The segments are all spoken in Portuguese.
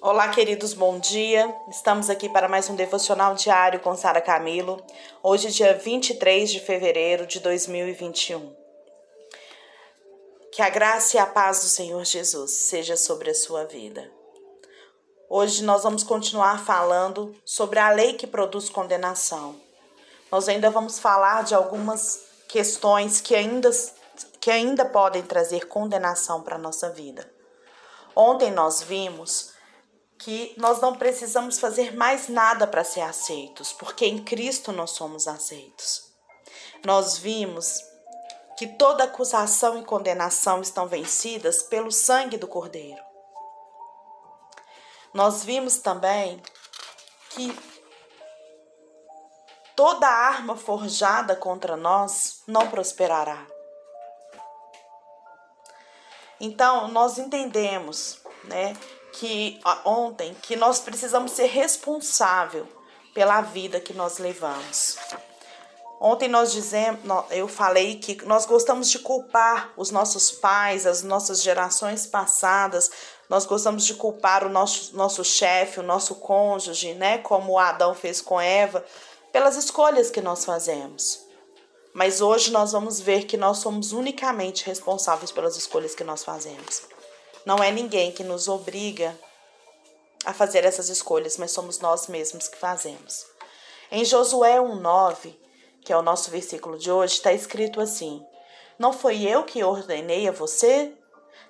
Olá, queridos, bom dia. Estamos aqui para mais um devocional diário com Sara Camilo. Hoje, dia 23 de fevereiro de 2021. Que a graça e a paz do Senhor Jesus seja sobre a sua vida. Hoje nós vamos continuar falando sobre a lei que produz condenação. Nós ainda vamos falar de algumas questões que ainda, que ainda podem trazer condenação para a nossa vida. Ontem nós vimos que nós não precisamos fazer mais nada para ser aceitos, porque em Cristo nós somos aceitos. Nós vimos que toda acusação e condenação estão vencidas pelo sangue do Cordeiro. Nós vimos também que toda arma forjada contra nós não prosperará. Então, nós entendemos, né, que ontem que nós precisamos ser responsável pela vida que nós levamos. Ontem nós dizemos, eu falei que nós gostamos de culpar os nossos pais, as nossas gerações passadas. Nós gostamos de culpar o nosso, nosso chefe, o nosso cônjuge, né? Como Adão fez com Eva, pelas escolhas que nós fazemos. Mas hoje nós vamos ver que nós somos unicamente responsáveis pelas escolhas que nós fazemos. Não é ninguém que nos obriga a fazer essas escolhas, mas somos nós mesmos que fazemos. Em Josué 1,9, que é o nosso versículo de hoje, está escrito assim: Não foi eu que ordenei a você?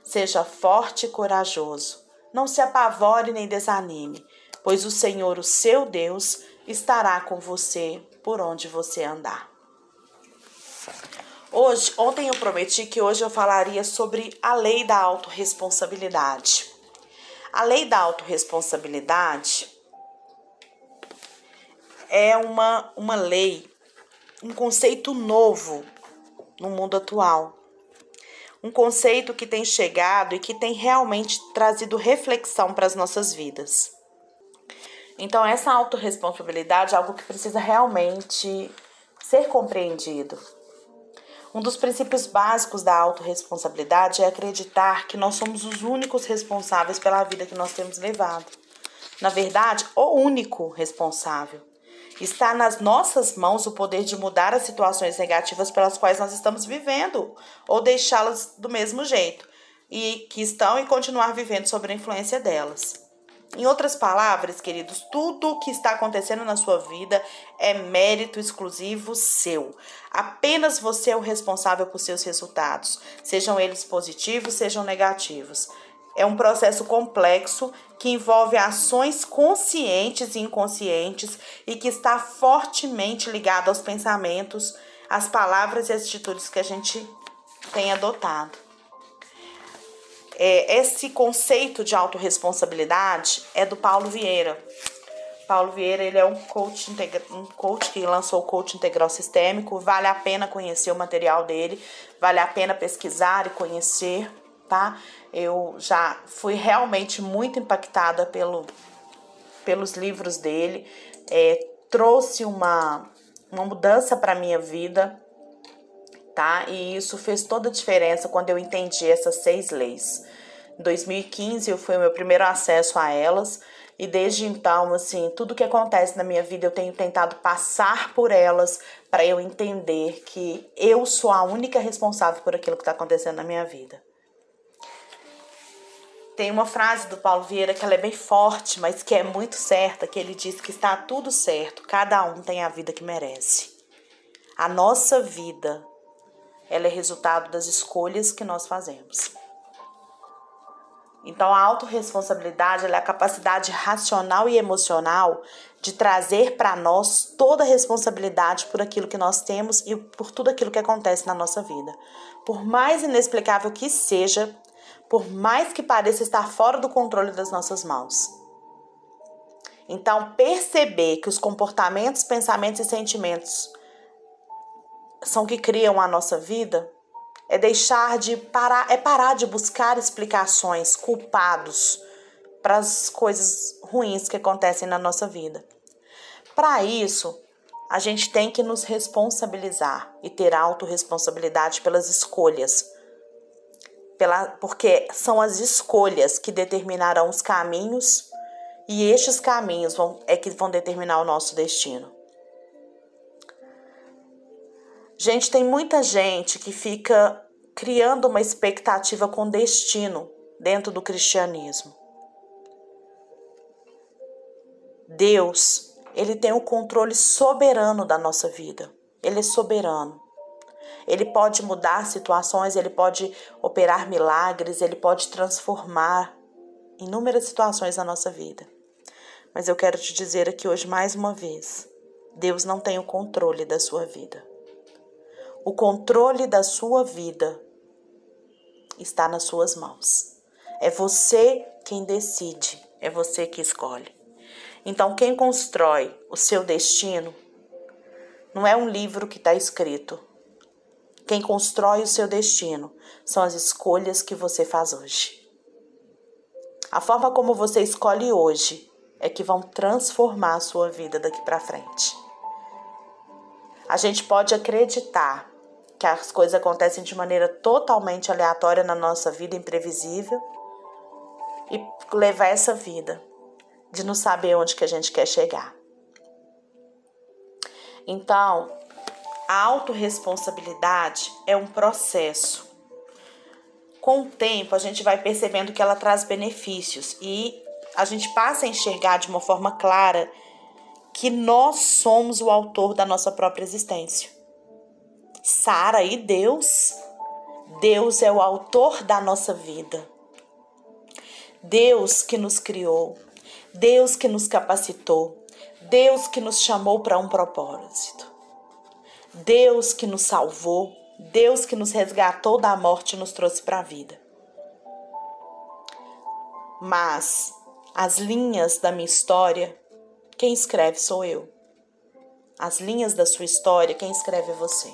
Seja forte e corajoso. Não se apavore nem desanime, pois o Senhor, o seu Deus, estará com você por onde você andar. Hoje, ontem eu prometi que hoje eu falaria sobre a lei da autorresponsabilidade. A lei da autorresponsabilidade é uma, uma lei, um conceito novo no mundo atual. Um conceito que tem chegado e que tem realmente trazido reflexão para as nossas vidas. Então, essa autorresponsabilidade é algo que precisa realmente ser compreendido um dos princípios básicos da autorresponsabilidade é acreditar que nós somos os únicos responsáveis pela vida que nós temos levado. Na verdade, o único responsável. Está nas nossas mãos o poder de mudar as situações negativas pelas quais nós estamos vivendo ou deixá-las do mesmo jeito e que estão e continuar vivendo sob a influência delas. Em outras palavras, queridos, tudo o que está acontecendo na sua vida é mérito exclusivo seu. Apenas você é o responsável por seus resultados, sejam eles positivos, sejam negativos. É um processo complexo que envolve ações conscientes e inconscientes e que está fortemente ligado aos pensamentos, às palavras e às atitudes que a gente tem adotado é, esse conceito de autorresponsabilidade é do Paulo Vieira. Paulo Vieira ele é um coach, integra, um coach que lançou o coach integral sistêmico. Vale a pena conhecer o material dele, vale a pena pesquisar e conhecer, tá? Eu já fui realmente muito impactada pelo, pelos livros dele. É, trouxe uma, uma mudança para minha vida tá? E isso fez toda a diferença quando eu entendi essas seis leis. Em 2015 foi o meu primeiro acesso a elas e desde então, assim, tudo que acontece na minha vida eu tenho tentado passar por elas para eu entender que eu sou a única responsável por aquilo que está acontecendo na minha vida. Tem uma frase do Paulo Vieira que ela é bem forte, mas que é muito certa, que ele diz que está tudo certo, cada um tem a vida que merece. A nossa vida ela é resultado das escolhas que nós fazemos. Então, a autorresponsabilidade é a capacidade racional e emocional de trazer para nós toda a responsabilidade por aquilo que nós temos e por tudo aquilo que acontece na nossa vida. Por mais inexplicável que seja, por mais que pareça estar fora do controle das nossas mãos. Então, perceber que os comportamentos, pensamentos e sentimentos são que criam a nossa vida, é deixar de parar, é parar de buscar explicações, culpados para as coisas ruins que acontecem na nossa vida. Para isso, a gente tem que nos responsabilizar e ter autorresponsabilidade pelas escolhas. Pela, porque são as escolhas que determinarão os caminhos E estes caminhos vão, é que vão determinar o nosso destino. Gente, tem muita gente que fica criando uma expectativa com destino dentro do cristianismo. Deus, ele tem o controle soberano da nossa vida. Ele é soberano. Ele pode mudar situações, ele pode operar milagres, ele pode transformar inúmeras situações na nossa vida. Mas eu quero te dizer aqui hoje mais uma vez: Deus não tem o controle da sua vida. O controle da sua vida está nas suas mãos. É você quem decide, é você que escolhe. Então, quem constrói o seu destino não é um livro que está escrito. Quem constrói o seu destino são as escolhas que você faz hoje. A forma como você escolhe hoje é que vão transformar a sua vida daqui para frente. A gente pode acreditar que as coisas acontecem de maneira totalmente aleatória na nossa vida, imprevisível, e levar essa vida de não saber onde que a gente quer chegar. Então, a autorresponsabilidade é um processo. Com o tempo, a gente vai percebendo que ela traz benefícios e a gente passa a enxergar de uma forma clara que nós somos o autor da nossa própria existência. Sara e Deus. Deus é o autor da nossa vida. Deus que nos criou, Deus que nos capacitou, Deus que nos chamou para um propósito. Deus que nos salvou, Deus que nos resgatou da morte e nos trouxe para a vida. Mas as linhas da minha história, quem escreve sou eu. As linhas da sua história, quem escreve é você.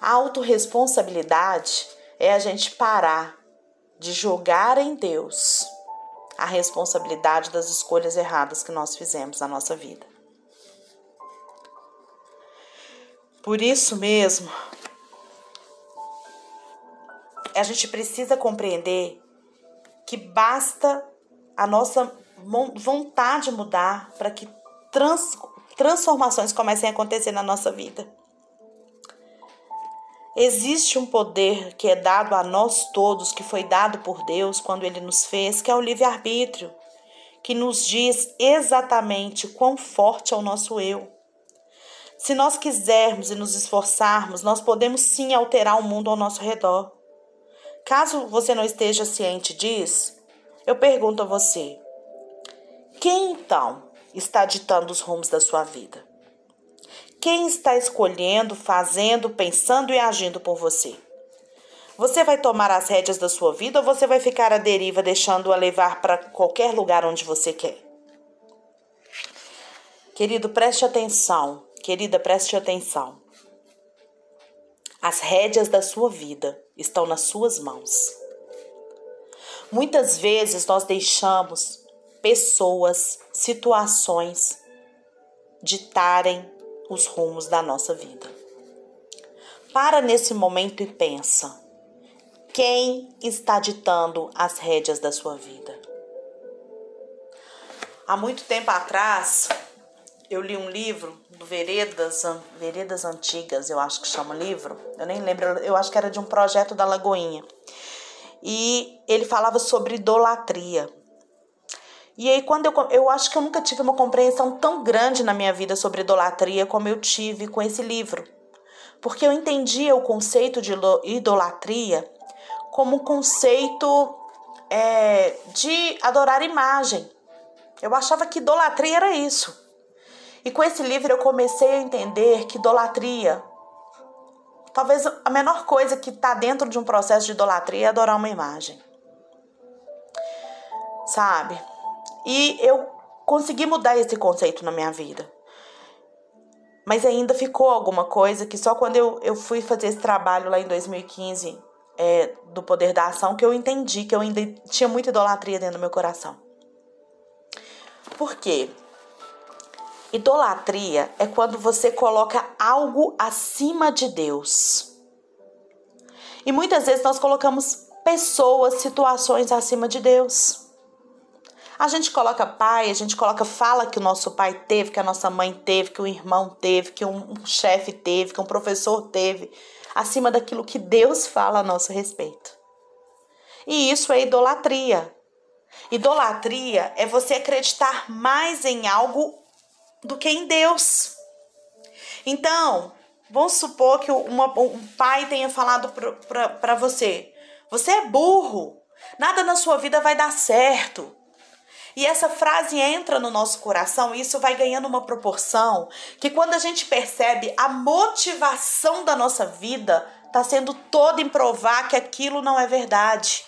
A autorresponsabilidade é a gente parar de jogar em Deus a responsabilidade das escolhas erradas que nós fizemos na nossa vida. Por isso mesmo, a gente precisa compreender que basta a nossa vontade mudar para que trans, transformações comecem a acontecer na nossa vida. Existe um poder que é dado a nós todos, que foi dado por Deus quando Ele nos fez, que é o livre-arbítrio, que nos diz exatamente quão forte é o nosso eu. Se nós quisermos e nos esforçarmos, nós podemos sim alterar o mundo ao nosso redor. Caso você não esteja ciente disso, eu pergunto a você: quem então está ditando os rumos da sua vida? Quem está escolhendo, fazendo, pensando e agindo por você? Você vai tomar as rédeas da sua vida ou você vai ficar à deriva, deixando-a levar para qualquer lugar onde você quer? Querido, preste atenção. Querida, preste atenção. As rédeas da sua vida estão nas suas mãos. Muitas vezes nós deixamos pessoas, situações ditarem os rumos da nossa vida. Para nesse momento e pensa: quem está ditando as rédeas da sua vida? Há muito tempo atrás, eu li um livro do Veredas, Veredas Antigas, eu acho que chama livro. Eu nem lembro, eu acho que era de um projeto da Lagoinha. E ele falava sobre idolatria. E aí, quando eu, eu acho que eu nunca tive uma compreensão tão grande na minha vida sobre idolatria como eu tive com esse livro. Porque eu entendia o conceito de idolatria como um conceito é, de adorar imagem. Eu achava que idolatria era isso. E com esse livro eu comecei a entender que idolatria, talvez a menor coisa que está dentro de um processo de idolatria é adorar uma imagem. Sabe? E eu consegui mudar esse conceito na minha vida. Mas ainda ficou alguma coisa que só quando eu, eu fui fazer esse trabalho lá em 2015 é, do poder da ação que eu entendi que eu ainda tinha muita idolatria dentro do meu coração. Por quê? Idolatria é quando você coloca algo acima de Deus. E muitas vezes nós colocamos pessoas, situações acima de Deus. A gente coloca pai, a gente coloca fala que o nosso pai teve, que a nossa mãe teve, que o irmão teve, que um, chefe teve, que um professor teve, acima daquilo que Deus fala a nosso respeito. E isso é idolatria. Idolatria é você acreditar mais em algo do que em Deus. Então, vamos supor que uma, um pai tenha falado para você: você é burro, nada na sua vida vai dar certo. E essa frase entra no nosso coração e isso vai ganhando uma proporção que quando a gente percebe a motivação da nossa vida está sendo toda em provar que aquilo não é verdade.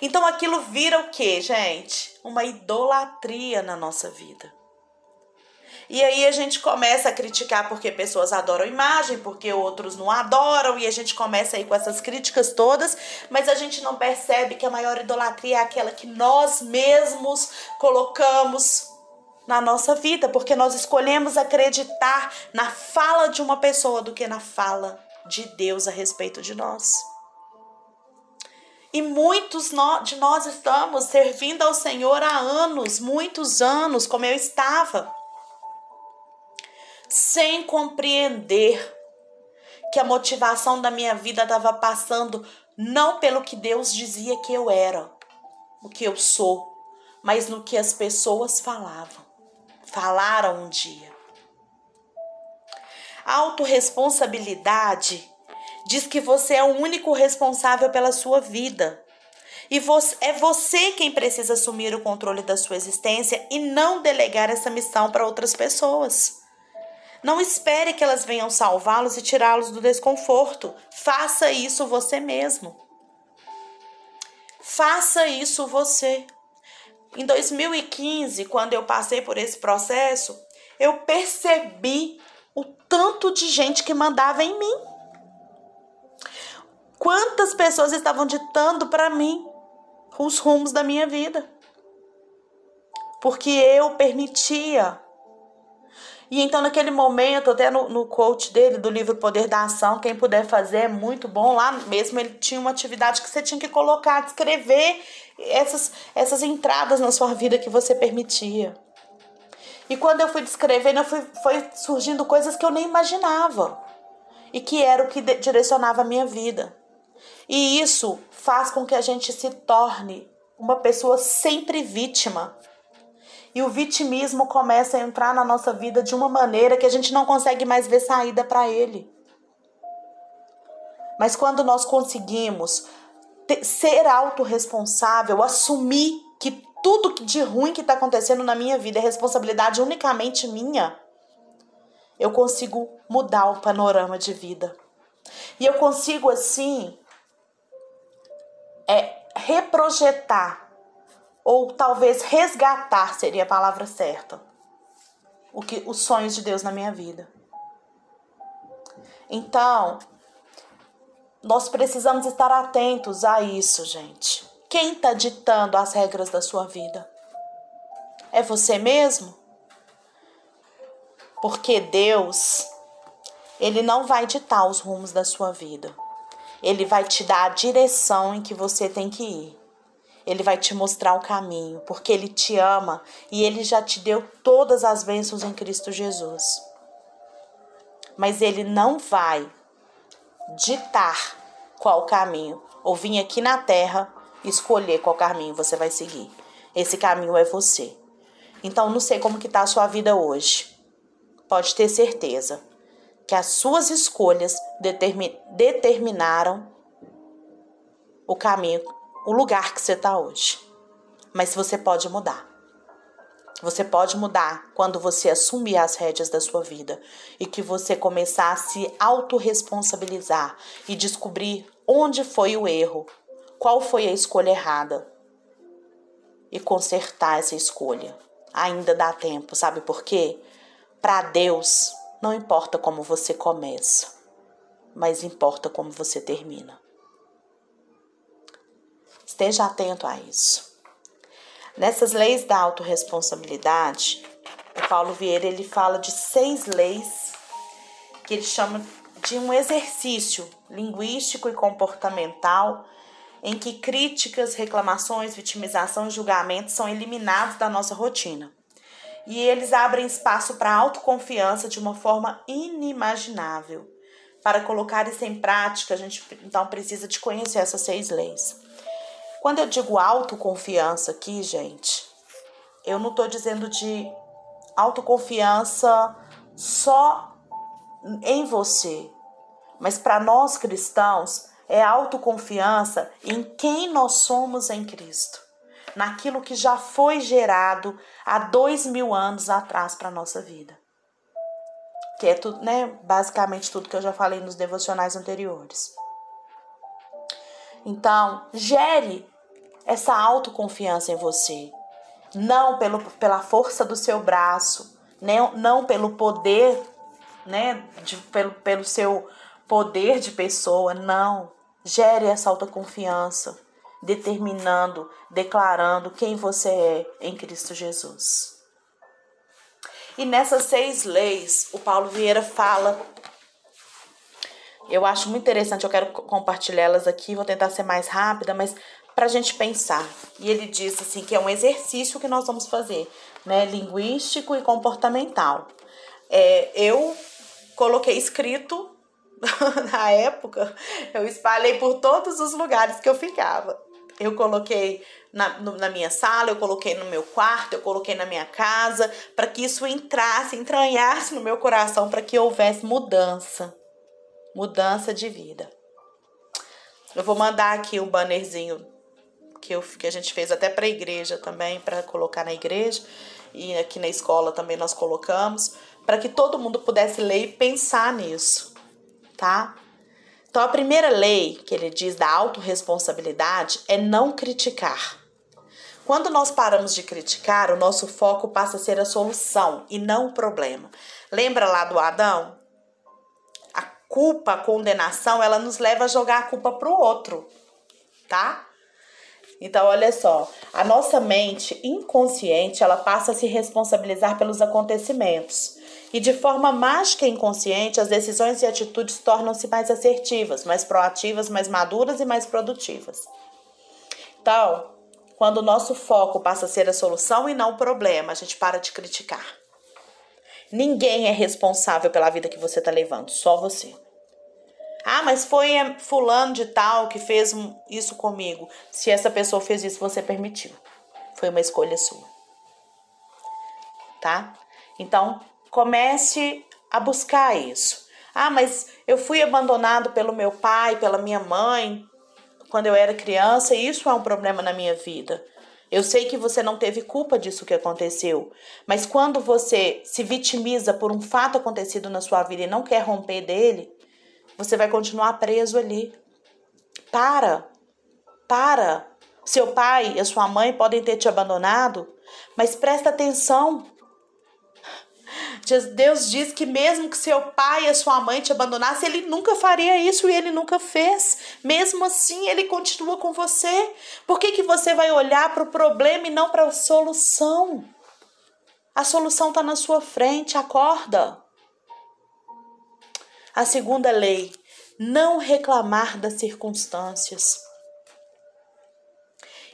Então aquilo vira o que, gente? Uma idolatria na nossa vida. E aí a gente começa a criticar porque pessoas adoram imagem, porque outros não adoram, e a gente começa aí com essas críticas todas, mas a gente não percebe que a maior idolatria é aquela que nós mesmos colocamos na nossa vida, porque nós escolhemos acreditar na fala de uma pessoa do que na fala de Deus a respeito de nós. E muitos de nós estamos servindo ao Senhor há anos, muitos anos, como eu estava sem compreender que a motivação da minha vida estava passando não pelo que Deus dizia que eu era, o que eu sou, mas no que as pessoas falavam, falaram um dia. A autorresponsabilidade diz que você é o único responsável pela sua vida. E você, é você quem precisa assumir o controle da sua existência e não delegar essa missão para outras pessoas. Não espere que elas venham salvá-los e tirá-los do desconforto. Faça isso você mesmo. Faça isso você. Em 2015, quando eu passei por esse processo, eu percebi o tanto de gente que mandava em mim. Quantas pessoas estavam ditando para mim os rumos da minha vida. Porque eu permitia e então, naquele momento, até no, no coach dele, do livro Poder da Ação, quem puder fazer é muito bom. Lá mesmo ele tinha uma atividade que você tinha que colocar, descrever essas, essas entradas na sua vida que você permitia. E quando eu fui descrevendo, eu fui, foi surgindo coisas que eu nem imaginava. E que era o que direcionava a minha vida. E isso faz com que a gente se torne uma pessoa sempre vítima e o vitimismo começa a entrar na nossa vida de uma maneira que a gente não consegue mais ver saída para ele. Mas quando nós conseguimos ter, ser autorresponsável, assumir que tudo de ruim que está acontecendo na minha vida é responsabilidade unicamente minha, eu consigo mudar o panorama de vida. E eu consigo, assim, é, reprojetar ou talvez resgatar seria a palavra certa. O que os sonhos de Deus na minha vida. Então, nós precisamos estar atentos a isso, gente. Quem está ditando as regras da sua vida? É você mesmo? Porque Deus, Ele não vai ditar os rumos da sua vida. Ele vai te dar a direção em que você tem que ir. Ele vai te mostrar o caminho, porque ele te ama e ele já te deu todas as bênçãos em Cristo Jesus. Mas ele não vai ditar qual caminho, ou vir aqui na terra escolher qual caminho você vai seguir. Esse caminho é você. Então não sei como que tá a sua vida hoje. Pode ter certeza que as suas escolhas determin determinaram o caminho o lugar que você está hoje. Mas você pode mudar. Você pode mudar quando você assumir as rédeas da sua vida e que você começar a se autorresponsabilizar e descobrir onde foi o erro, qual foi a escolha errada e consertar essa escolha. Ainda dá tempo, sabe por quê? Para Deus, não importa como você começa, mas importa como você termina. Esteja atento a isso. Nessas leis da autorresponsabilidade, o Paulo Vieira ele fala de seis leis que ele chama de um exercício linguístico e comportamental em que críticas, reclamações, vitimização e julgamentos são eliminados da nossa rotina. E eles abrem espaço para autoconfiança de uma forma inimaginável. Para colocar isso em prática, a gente então precisa de conhecer essas seis leis. Quando eu digo autoconfiança aqui, gente, eu não estou dizendo de autoconfiança só em você, mas para nós cristãos é autoconfiança em quem nós somos em Cristo, naquilo que já foi gerado há dois mil anos atrás para nossa vida. Que é tudo, né? Basicamente tudo que eu já falei nos devocionais anteriores. Então, gere essa autoconfiança em você. Não pelo, pela força do seu braço, não, não pelo poder, né? De, pelo, pelo seu poder de pessoa, não. Gere essa autoconfiança, determinando, declarando quem você é em Cristo Jesus. E nessas seis leis, o Paulo Vieira fala. Eu acho muito interessante, eu quero compartilhá-las aqui, vou tentar ser mais rápida, mas para a gente pensar. E ele diz assim que é um exercício que nós vamos fazer, né? Linguístico e comportamental. É, eu coloquei escrito na época, eu espalhei por todos os lugares que eu ficava. Eu coloquei na, no, na minha sala, eu coloquei no meu quarto, eu coloquei na minha casa, para que isso entrasse, entranhasse no meu coração, para que houvesse mudança. Mudança de vida. Eu vou mandar aqui um bannerzinho que, eu, que a gente fez até para a igreja também, para colocar na igreja, e aqui na escola também nós colocamos, para que todo mundo pudesse ler e pensar nisso tá? Então, a primeira lei que ele diz da autorresponsabilidade é não criticar. Quando nós paramos de criticar, o nosso foco passa a ser a solução e não o problema. Lembra lá do Adão? A culpa, a condenação, ela nos leva a jogar a culpa para o outro, tá? Então, olha só, a nossa mente inconsciente, ela passa a se responsabilizar pelos acontecimentos. E de forma mágica e inconsciente, as decisões e atitudes tornam-se mais assertivas, mais proativas, mais maduras e mais produtivas. Então, quando o nosso foco passa a ser a solução e não o problema, a gente para de criticar. Ninguém é responsável pela vida que você está levando, só você. Ah, mas foi fulano de tal que fez isso comigo. Se essa pessoa fez isso, você permitiu. Foi uma escolha sua. Tá? Então, Comece a buscar isso. Ah, mas eu fui abandonado pelo meu pai, pela minha mãe, quando eu era criança, e isso é um problema na minha vida. Eu sei que você não teve culpa disso que aconteceu, mas quando você se vitimiza por um fato acontecido na sua vida e não quer romper dele, você vai continuar preso ali. Para. Para. Seu pai e sua mãe podem ter te abandonado, mas presta atenção Deus diz que mesmo que seu pai e sua mãe te abandonassem, ele nunca faria isso e ele nunca fez. Mesmo assim, ele continua com você. Por que, que você vai olhar para o problema e não para a solução? A solução está na sua frente, acorda. A segunda lei, não reclamar das circunstâncias.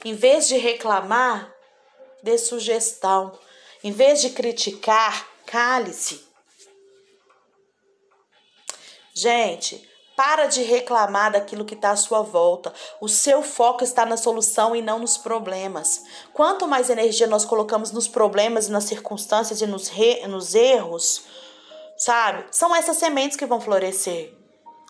Em vez de reclamar, dê sugestão. Em vez de criticar, Cale-se. Gente, para de reclamar daquilo que está à sua volta. O seu foco está na solução e não nos problemas. Quanto mais energia nós colocamos nos problemas, nas circunstâncias e nos, nos erros, sabe? São essas sementes que vão florescer.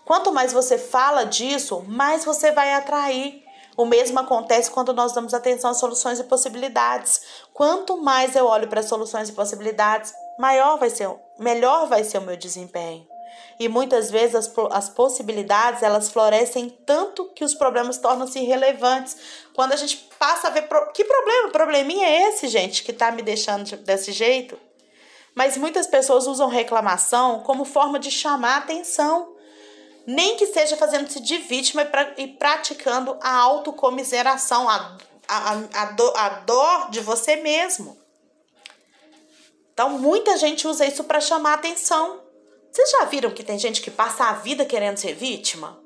Quanto mais você fala disso, mais você vai atrair. O mesmo acontece quando nós damos atenção às soluções e possibilidades. Quanto mais eu olho para soluções e possibilidades, maior vai ser, melhor vai ser o meu desempenho. E muitas vezes as, as possibilidades elas florescem tanto que os problemas tornam-se irrelevantes. Quando a gente passa a ver pro, que problema, probleminha é esse, gente, que está me deixando desse jeito? Mas muitas pessoas usam reclamação como forma de chamar atenção, nem que seja fazendo-se de vítima e, praticando a autocomiseração, a, a, a, do, a dor de você mesmo. Então, muita gente usa isso para chamar atenção. Vocês já viram que tem gente que passa a vida querendo ser vítima?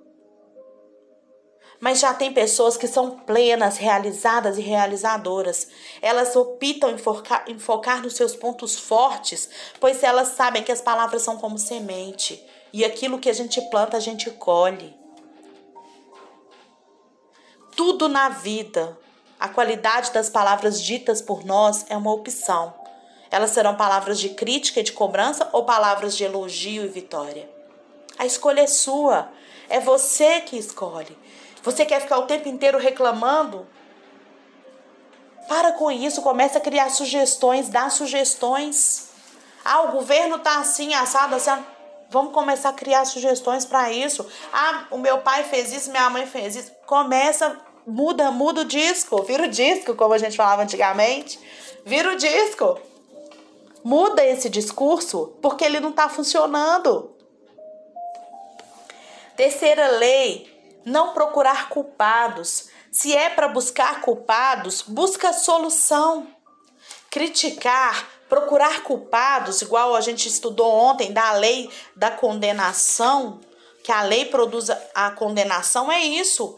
Mas já tem pessoas que são plenas, realizadas e realizadoras. Elas optam em focar, em focar nos seus pontos fortes, pois elas sabem que as palavras são como semente. E aquilo que a gente planta, a gente colhe. Tudo na vida, a qualidade das palavras ditas por nós é uma opção. Elas serão palavras de crítica e de cobrança ou palavras de elogio e vitória? A escolha é sua. É você que escolhe. Você quer ficar o tempo inteiro reclamando? Para com isso, comece a criar sugestões, dá sugestões. Ah, o governo tá assim, assado, assim. Vamos começar a criar sugestões para isso. Ah, o meu pai fez isso, minha mãe fez isso. Começa, muda, muda o disco, vira o disco, como a gente falava antigamente. Vira o disco. Muda esse discurso porque ele não está funcionando. Terceira lei: não procurar culpados. Se é para buscar culpados, busca solução. Criticar, procurar culpados, igual a gente estudou ontem da lei da condenação, que a lei produz a condenação, é isso.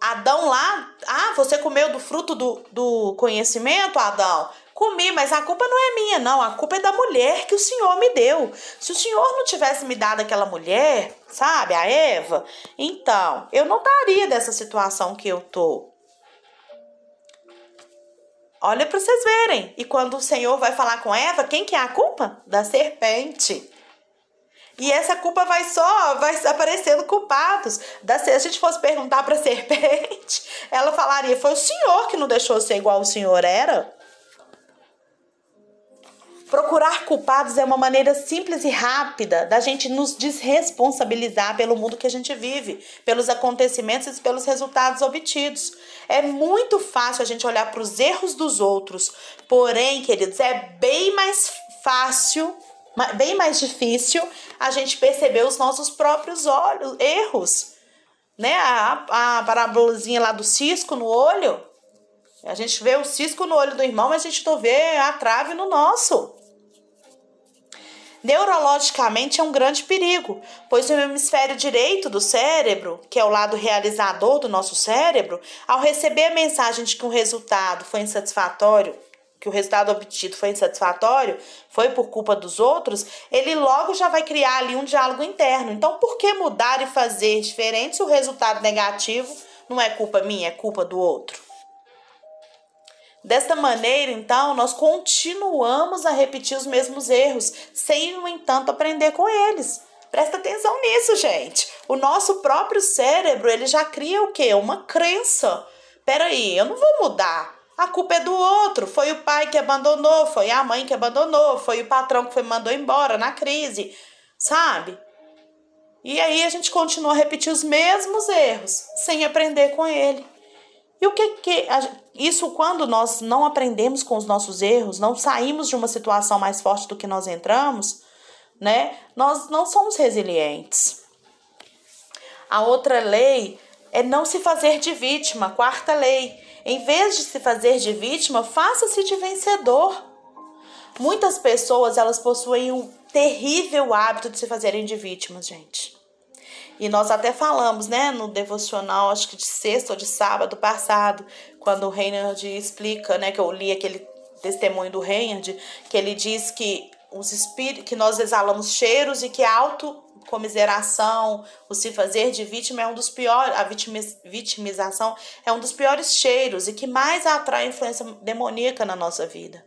Adão lá, ah, você comeu do fruto do, do conhecimento, Adão? Comi, mas a culpa não é minha, não. A culpa é da mulher que o Senhor me deu. Se o Senhor não tivesse me dado aquela mulher, sabe, a Eva, então eu não estaria dessa situação que eu tô. Olha para vocês verem. E quando o Senhor vai falar com Eva, quem que é a culpa? Da serpente. E essa culpa vai só, vai aparecendo culpados. Da, se a gente fosse perguntar para a serpente, ela falaria: foi o Senhor que não deixou ser igual o Senhor era. Procurar culpados é uma maneira simples e rápida da gente nos desresponsabilizar pelo mundo que a gente vive, pelos acontecimentos e pelos resultados obtidos. É muito fácil a gente olhar para os erros dos outros, porém, queridos, é bem mais fácil, bem mais difícil a gente perceber os nossos próprios olhos, erros. Né? A, a parabolazinha lá do cisco no olho. A gente vê o cisco no olho do irmão, mas a gente não vê a trave no nosso. Neurologicamente é um grande perigo, pois o hemisfério direito do cérebro, que é o lado realizador do nosso cérebro, ao receber a mensagem de que um resultado foi insatisfatório, que o resultado obtido foi insatisfatório, foi por culpa dos outros, ele logo já vai criar ali um diálogo interno. Então, por que mudar e fazer diferente se o resultado negativo não é culpa minha, é culpa do outro? Desta maneira, então, nós continuamos a repetir os mesmos erros, sem, no entanto, aprender com eles. Presta atenção nisso, gente. O nosso próprio cérebro, ele já cria o quê? Uma crença. Peraí, eu não vou mudar. A culpa é do outro. Foi o pai que abandonou, foi a mãe que abandonou, foi o patrão que foi mandou embora na crise, sabe? E aí a gente continua a repetir os mesmos erros, sem aprender com ele. E o que que isso quando nós não aprendemos com os nossos erros, não saímos de uma situação mais forte do que nós entramos, né? Nós não somos resilientes. A outra lei é não se fazer de vítima, quarta lei. Em vez de se fazer de vítima, faça-se de vencedor. Muitas pessoas, elas possuem um terrível hábito de se fazerem de vítimas, gente. E nós até falamos, né, no devocional, acho que de sexta ou de sábado passado, quando o Reinhard explica, né, que eu li aquele testemunho do Reinhard, que ele diz que os espíritos, que nós exalamos cheiros e que a autocomiseração, o se fazer de vítima é um dos piores, a vitimização é um dos piores cheiros e que mais atrai influência demoníaca na nossa vida.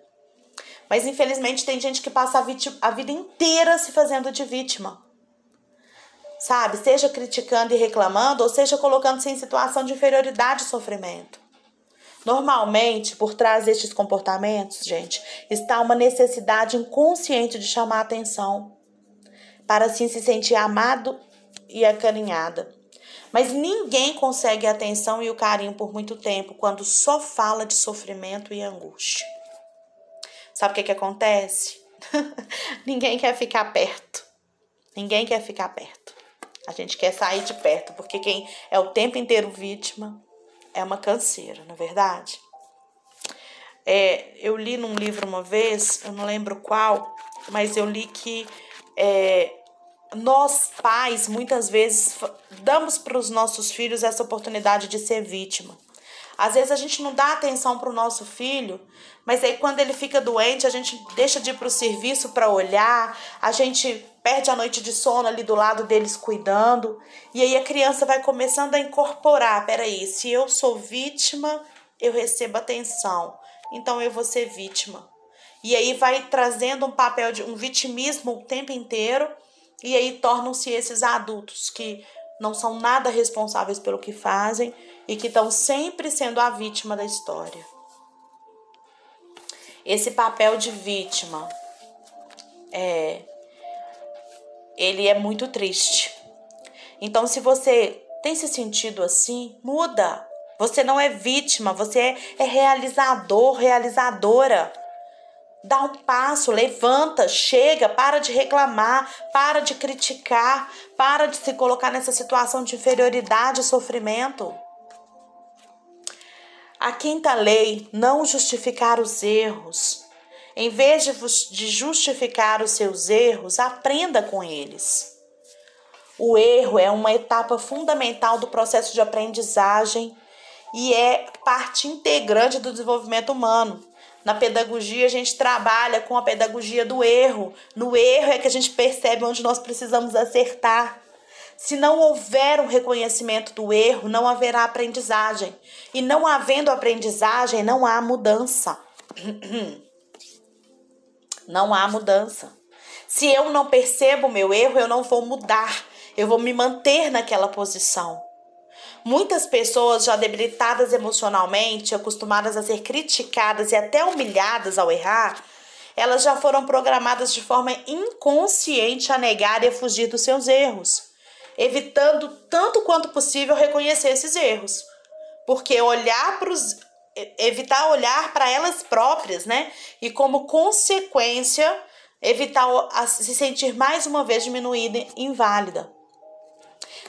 Mas infelizmente tem gente que passa a, a vida inteira se fazendo de vítima sabe? Seja criticando e reclamando, ou seja colocando-se em situação de inferioridade e sofrimento. Normalmente, por trás destes comportamentos, gente, está uma necessidade inconsciente de chamar atenção, para assim se sentir amado e acarinhada. Mas ninguém consegue a atenção e o carinho por muito tempo quando só fala de sofrimento e angústia. Sabe o que, que acontece? ninguém quer ficar perto. Ninguém quer ficar perto. A gente quer sair de perto, porque quem é o tempo inteiro vítima é uma canseira, não é verdade? É, eu li num livro uma vez, eu não lembro qual, mas eu li que é, nós pais muitas vezes damos para os nossos filhos essa oportunidade de ser vítima. Às vezes a gente não dá atenção para o nosso filho, mas aí quando ele fica doente, a gente deixa de ir para o serviço para olhar, a gente perde a noite de sono ali do lado deles cuidando, e aí a criança vai começando a incorporar: peraí, se eu sou vítima, eu recebo atenção, então eu vou ser vítima. E aí vai trazendo um papel de um vitimismo o tempo inteiro, e aí tornam-se esses adultos que não são nada responsáveis pelo que fazem e que estão sempre sendo a vítima da história. Esse papel de vítima é ele é muito triste. Então, se você tem se sentido assim, muda. Você não é vítima, você é, é realizador, realizadora. Dá um passo, levanta, chega, para de reclamar, para de criticar, para de se colocar nessa situação de inferioridade e sofrimento. A quinta lei, não justificar os erros. Em vez de justificar os seus erros, aprenda com eles. O erro é uma etapa fundamental do processo de aprendizagem e é parte integrante do desenvolvimento humano. Na pedagogia, a gente trabalha com a pedagogia do erro. No erro é que a gente percebe onde nós precisamos acertar. Se não houver um reconhecimento do erro, não haverá aprendizagem. E não havendo aprendizagem, não há mudança. Não há mudança. Se eu não percebo o meu erro, eu não vou mudar. Eu vou me manter naquela posição. Muitas pessoas já debilitadas emocionalmente, acostumadas a ser criticadas e até humilhadas ao errar, elas já foram programadas de forma inconsciente a negar e a fugir dos seus erros evitando tanto quanto possível reconhecer esses erros. Porque olhar para os evitar olhar para elas próprias, né? E como consequência, evitar se sentir mais uma vez diminuída e inválida.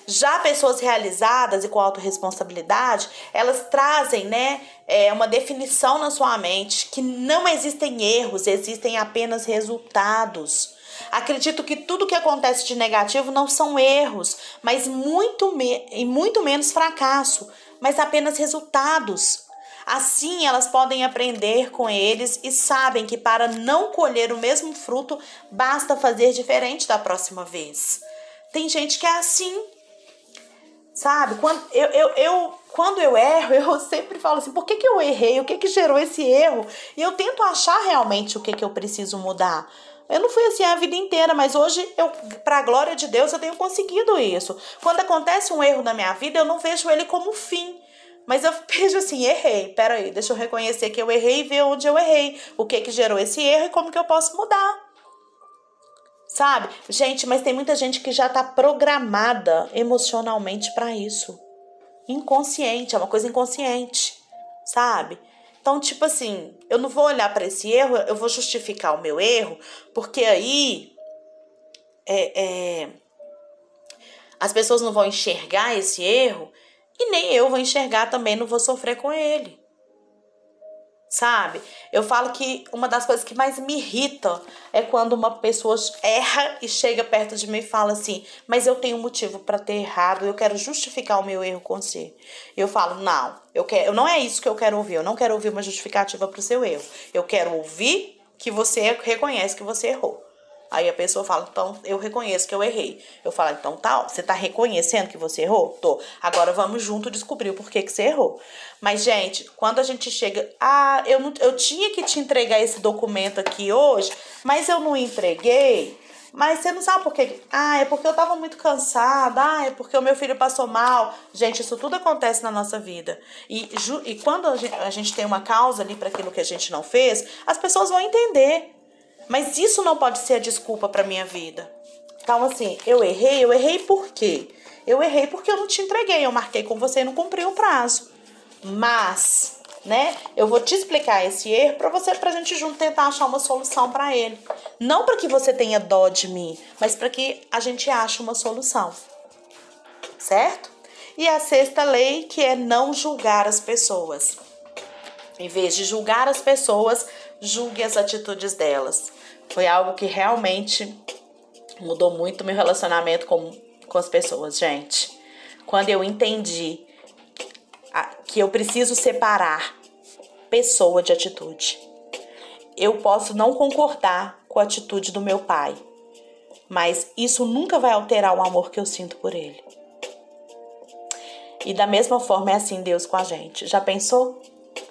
Já pessoas realizadas e com autorresponsabilidade, elas trazem né, é, uma definição na sua mente que não existem erros, existem apenas resultados. Acredito que tudo que acontece de negativo não são erros, mas muito me e muito menos fracasso, mas apenas resultados. Assim, elas podem aprender com eles e sabem que para não colher o mesmo fruto, basta fazer diferente da próxima vez. Tem gente que é assim. Sabe? Quando eu, eu, eu, quando eu erro, eu sempre falo assim: por que, que eu errei? O que, que gerou esse erro? E eu tento achar realmente o que, que eu preciso mudar. Eu não fui assim a vida inteira, mas hoje eu, para a glória de Deus, eu tenho conseguido isso. Quando acontece um erro na minha vida, eu não vejo ele como fim. Mas eu vejo assim, errei. Peraí, deixa eu reconhecer que eu errei e ver onde eu errei. O que que gerou esse erro e como que eu posso mudar. Sabe? Gente, mas tem muita gente que já tá programada emocionalmente para isso. Inconsciente, é uma coisa inconsciente. Sabe? Então, tipo assim, eu não vou olhar para esse erro, eu vou justificar o meu erro, porque aí é, é, as pessoas não vão enxergar esse erro e nem eu vou enxergar também, não vou sofrer com ele sabe? Eu falo que uma das coisas que mais me irrita é quando uma pessoa erra e chega perto de mim e fala assim: "Mas eu tenho motivo para ter errado, eu quero justificar o meu erro com você". Eu falo: "Não, eu quero, não é isso que eu quero ouvir. Eu não quero ouvir uma justificativa para o seu erro. Eu quero ouvir que você reconhece que você errou". Aí a pessoa fala, então eu reconheço que eu errei. Eu falo, então tá, você tá reconhecendo que você errou? Tô. Agora vamos junto descobrir o porquê que você errou. Mas, gente, quando a gente chega, ah, eu, não, eu tinha que te entregar esse documento aqui hoje, mas eu não entreguei. Mas você não sabe por quê? Ah, é porque eu tava muito cansada. Ah, é porque o meu filho passou mal. Gente, isso tudo acontece na nossa vida. E, e quando a gente, a gente tem uma causa ali para aquilo que a gente não fez, as pessoas vão entender. Mas isso não pode ser a desculpa para minha vida. Então, assim, eu errei, eu errei por quê? Eu errei porque eu não te entreguei, eu marquei com você e não cumpri o prazo. Mas, né, eu vou te explicar esse erro para você, pra gente junto tentar achar uma solução para ele. Não para que você tenha dó de mim, mas para que a gente ache uma solução. Certo? E a sexta lei, que é não julgar as pessoas. Em vez de julgar as pessoas, julgue as atitudes delas. Foi algo que realmente Mudou muito meu relacionamento com, com as pessoas, gente. Quando eu entendi que eu preciso separar pessoa de atitude. Eu posso não concordar com a atitude do meu pai, mas isso nunca vai alterar o amor que eu sinto por ele. E da mesma forma é assim Deus com a gente. Já pensou?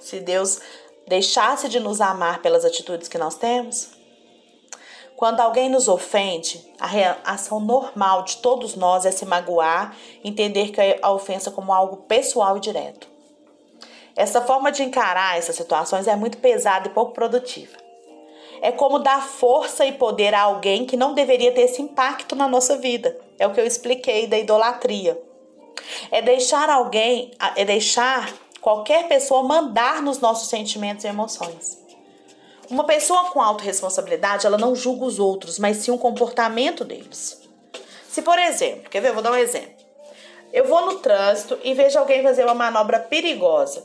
Se Deus deixasse de nos amar pelas atitudes que nós temos? Quando alguém nos ofende, a reação normal de todos nós é se magoar, entender que a ofensa como algo pessoal e direto. Essa forma de encarar essas situações é muito pesada e pouco produtiva. É como dar força e poder a alguém que não deveria ter esse impacto na nossa vida. É o que eu expliquei da idolatria. É deixar alguém, é deixar qualquer pessoa mandar nos nossos sentimentos e emoções. Uma pessoa com autorresponsabilidade, ela não julga os outros, mas sim o comportamento deles. Se, por exemplo, quer ver? Vou dar um exemplo. Eu vou no trânsito e vejo alguém fazer uma manobra perigosa.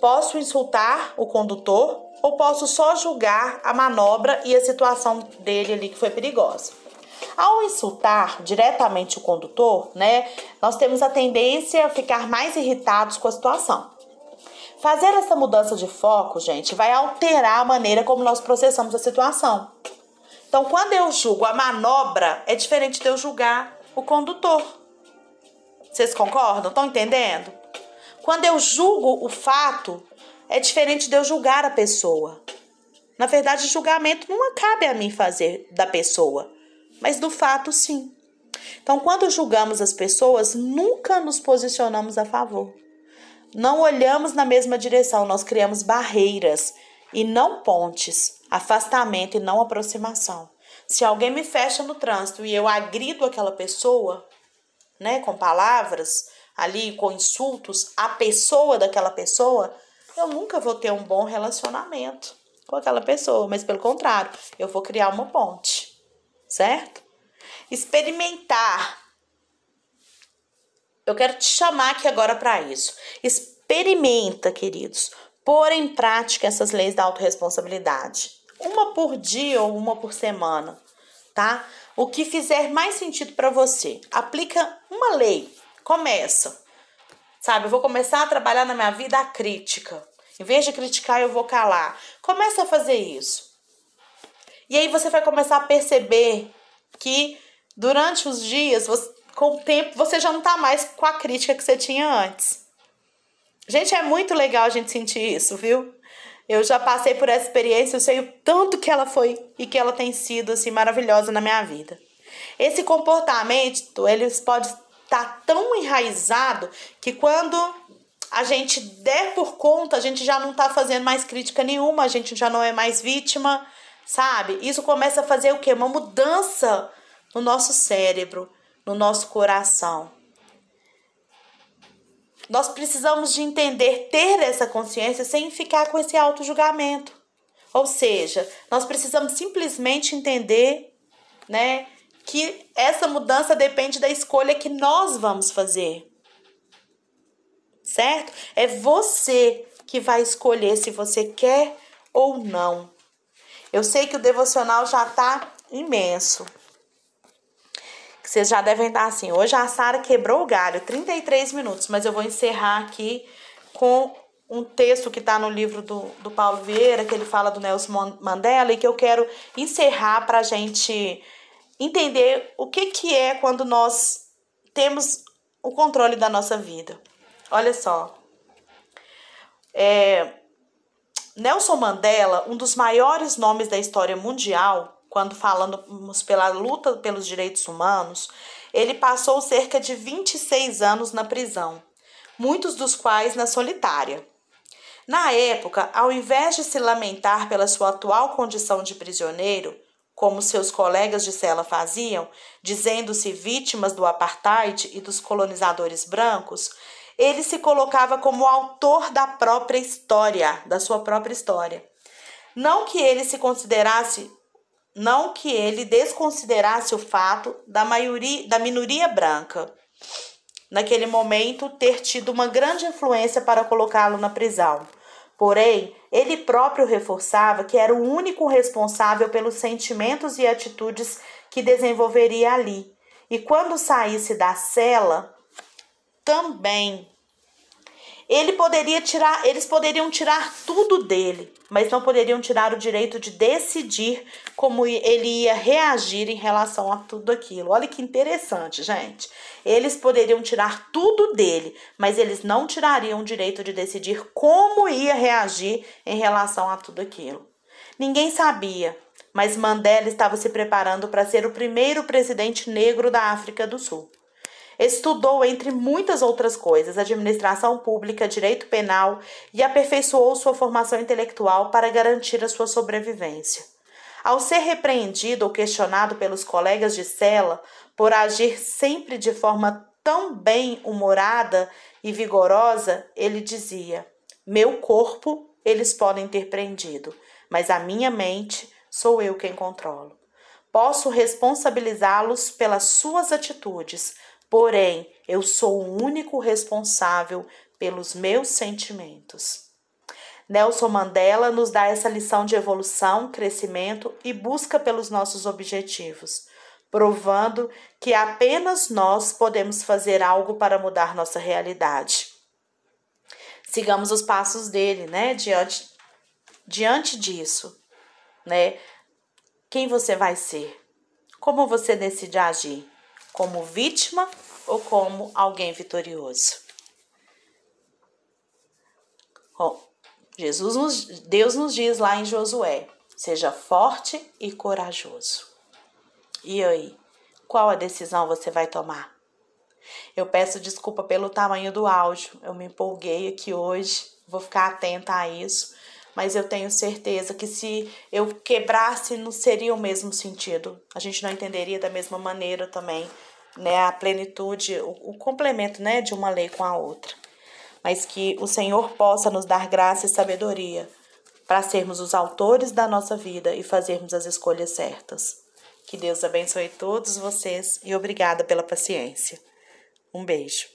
Posso insultar o condutor ou posso só julgar a manobra e a situação dele ali que foi perigosa. Ao insultar diretamente o condutor, né, nós temos a tendência a ficar mais irritados com a situação. Fazer essa mudança de foco, gente, vai alterar a maneira como nós processamos a situação. Então, quando eu julgo a manobra, é diferente de eu julgar o condutor. Vocês concordam? Estão entendendo? Quando eu julgo o fato, é diferente de eu julgar a pessoa. Na verdade, julgamento não cabe a mim fazer da pessoa mas do fato sim. Então, quando julgamos as pessoas, nunca nos posicionamos a favor. Não olhamos na mesma direção, nós criamos barreiras e não pontes, afastamento e não aproximação. Se alguém me fecha no trânsito e eu agrido aquela pessoa, né, com palavras, ali com insultos, a pessoa daquela pessoa, eu nunca vou ter um bom relacionamento com aquela pessoa, mas pelo contrário, eu vou criar uma ponte certo? Experimentar. Eu quero te chamar aqui agora para isso. Experimenta, queridos, pôr em prática essas leis da autorresponsabilidade. Uma por dia ou uma por semana, tá? O que fizer mais sentido para você. Aplica uma lei. Começa. Sabe, eu vou começar a trabalhar na minha vida a crítica. Em vez de criticar, eu vou calar. Começa a fazer isso. E aí você vai começar a perceber que durante os dias, você, com o tempo, você já não tá mais com a crítica que você tinha antes. Gente, é muito legal a gente sentir isso, viu? Eu já passei por essa experiência, eu sei o tanto que ela foi e que ela tem sido assim maravilhosa na minha vida. Esse comportamento, eles pode estar tão enraizado que quando a gente der por conta, a gente já não tá fazendo mais crítica nenhuma, a gente já não é mais vítima, sabe? Isso começa a fazer o quê? Uma mudança no nosso cérebro, no nosso coração. Nós precisamos de entender, ter essa consciência sem ficar com esse auto-julgamento. Ou seja, nós precisamos simplesmente entender, né, que essa mudança depende da escolha que nós vamos fazer. Certo? É você que vai escolher se você quer ou não. Eu sei que o devocional já tá imenso. Vocês já devem estar assim. Hoje a Sara quebrou o galho, 33 minutos, mas eu vou encerrar aqui com um texto que está no livro do, do Paulo Vieira, que ele fala do Nelson Mandela, e que eu quero encerrar para a gente entender o que, que é quando nós temos o controle da nossa vida. Olha só. É, Nelson Mandela, um dos maiores nomes da história mundial, quando falamos pela luta pelos direitos humanos, ele passou cerca de 26 anos na prisão, muitos dos quais na solitária. Na época, ao invés de se lamentar pela sua atual condição de prisioneiro, como seus colegas de cela faziam, dizendo-se vítimas do apartheid e dos colonizadores brancos, ele se colocava como autor da própria história, da sua própria história. Não que ele se considerasse, não que ele desconsiderasse o fato da maioria, da minoria branca, naquele momento ter tido uma grande influência para colocá-lo na prisão. Porém, ele próprio reforçava que era o único responsável pelos sentimentos e atitudes que desenvolveria ali. E quando saísse da cela, também ele poderia tirar, eles poderiam tirar tudo dele, mas não poderiam tirar o direito de decidir como ele ia reagir em relação a tudo aquilo. Olha que interessante, gente. Eles poderiam tirar tudo dele, mas eles não tirariam o direito de decidir como ia reagir em relação a tudo aquilo. Ninguém sabia, mas Mandela estava se preparando para ser o primeiro presidente negro da África do Sul. Estudou, entre muitas outras coisas, administração pública, direito penal e aperfeiçoou sua formação intelectual para garantir a sua sobrevivência. Ao ser repreendido ou questionado pelos colegas de cela por agir sempre de forma tão bem-humorada e vigorosa, ele dizia: Meu corpo eles podem ter prendido, mas a minha mente sou eu quem controlo. Posso responsabilizá-los pelas suas atitudes, Porém, eu sou o único responsável pelos meus sentimentos. Nelson Mandela nos dá essa lição de evolução, crescimento e busca pelos nossos objetivos, provando que apenas nós podemos fazer algo para mudar nossa realidade. Sigamos os passos dele, né? Diante, diante disso, né? Quem você vai ser? Como você decide agir? Como vítima ou como alguém vitorioso. Bom, Jesus nos, Deus nos diz lá em Josué: seja forte e corajoso. E aí, qual a decisão você vai tomar? Eu peço desculpa pelo tamanho do áudio, eu me empolguei aqui hoje, vou ficar atenta a isso, mas eu tenho certeza que se eu quebrasse não seria o mesmo sentido. A gente não entenderia da mesma maneira também, né, a plenitude, o, o complemento, né, de uma lei com a outra. Mas que o Senhor possa nos dar graça e sabedoria para sermos os autores da nossa vida e fazermos as escolhas certas. Que Deus abençoe todos vocês e obrigada pela paciência. Um beijo.